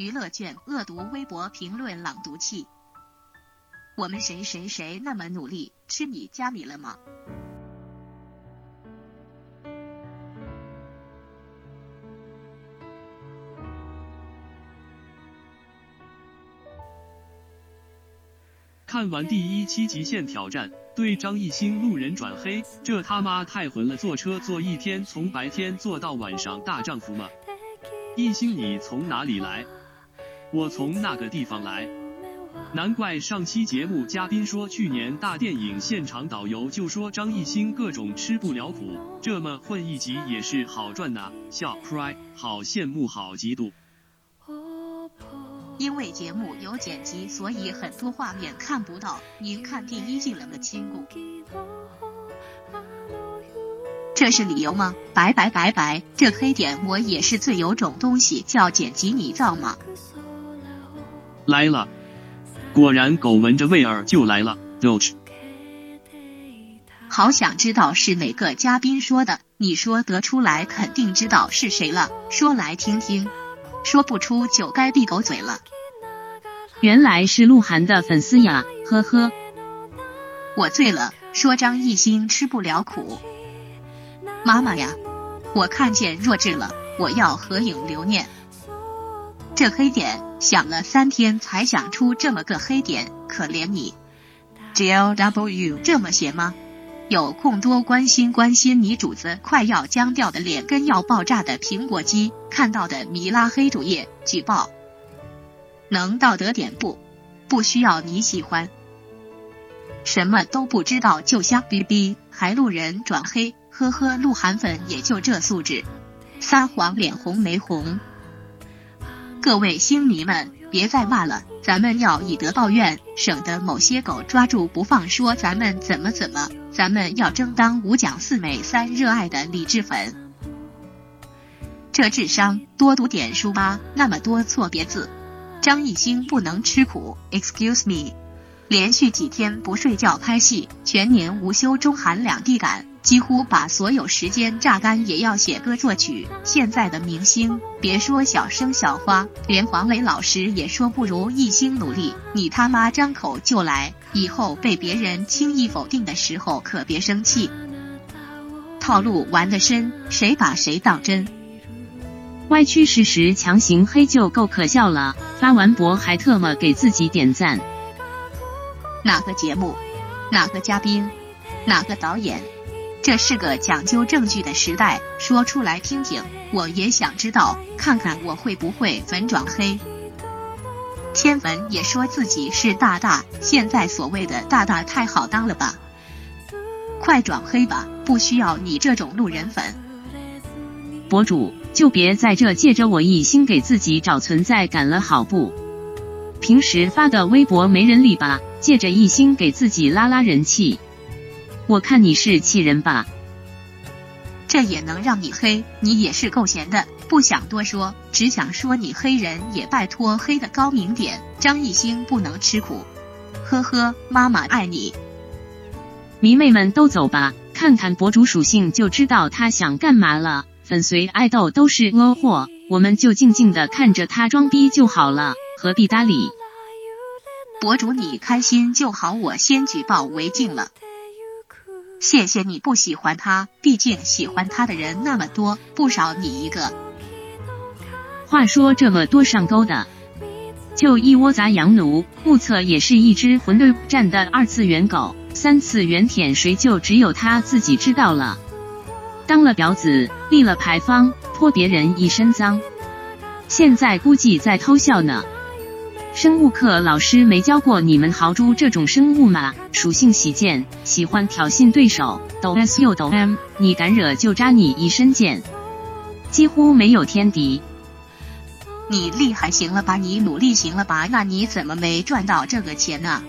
娱乐圈恶毒微博评论朗读器。我们谁谁谁那么努力，吃米加米了吗？看完第一期极限挑战，对张艺兴路人转黑，这他妈太混了！坐车坐一天，从白天坐到晚上，大丈夫吗？艺兴，你从哪里来？我从那个地方来。难怪上期节目嘉宾说去年大电影现场导游就说张艺兴各种吃不了苦，这么混一集也是好赚呐！笑 cry，好羡慕，好嫉妒。因为节目有剪辑，所以很多画面看不到。您看第一季了吗，亲故？这是理由吗？拜拜拜拜，这黑点我也是最有种东西，叫剪辑，你造吗？来了，果然狗闻着味儿就来了。Roach，好想知道是哪个嘉宾说的，你说得出来肯定知道是谁了，说来听听。说不出就该闭狗嘴了。原来是鹿晗的粉丝呀，呵呵。我醉了，说张艺兴吃不了苦。妈妈呀，我看见弱智了，我要合影留念。这黑点想了三天才想出这么个黑点，可怜你。G L W 这么写吗？有空多关心关心你主子快要僵掉的脸跟要爆炸的苹果肌，看到的米拉黑主页举报，能道德点不？不需要你喜欢，什么都不知道就瞎逼逼，还路人转黑，呵呵，鹿晗粉也就这素质，撒谎脸红没红？各位星迷们。别再骂了，咱们要以德报怨，省得某些狗抓住不放，说咱们怎么怎么。咱们要争当五讲四美三热爱的理智粉。这智商，多读点书吧，那么多错别字。张艺兴不能吃苦，Excuse me。连续几天不睡觉拍戏，全年无休，中韩两地赶。几乎把所有时间榨干，也要写歌作曲。现在的明星，别说小生小花，连黄磊老师也说不如艺兴努力。你他妈张口就来，以后被别人轻易否定的时候可别生气。套路玩得深，谁把谁当真？歪曲事实，强行黑就够可笑了。发完博还特么给自己点赞。哪个节目？哪个嘉宾？哪个导演？这是个讲究证据的时代，说出来听听，我也想知道，看看我会不会粉转黑。千粉也说自己是大大，现在所谓的大大太好当了吧？快转黑吧，不需要你这种路人粉。博主就别在这借着我一心给自己找存在感了，好不？平时发的微博没人理吧？借着一心给自己拉拉人气。我看你是气人吧？这也能让你黑？你也是够闲的，不想多说，只想说你黑人也拜托黑的高明点。张艺兴不能吃苦，呵呵，妈妈爱你。迷妹们都走吧，看看博主属性就知道他想干嘛了。粉随爱豆都是恶货，我们就静静的看着他装逼就好了，何必搭理？博主你开心就好，我先举报为敬了。谢谢你不喜欢他，毕竟喜欢他的人那么多，不少你一个。话说这么多上钩的，就一窝杂羊奴，目测也是一只混沌战的二次元狗，三次元舔谁就只有他自己知道了。当了婊子，立了牌坊，泼别人一身脏，现在估计在偷笑呢。生物课老师没教过你们豪猪这种生物吗？属性喜剑，喜欢挑衅对手，抖 S 又抖 M，你敢惹就扎你一身剑，几乎没有天敌。你厉害行了吧？你努力行了吧？那你怎么没赚到这个钱呢？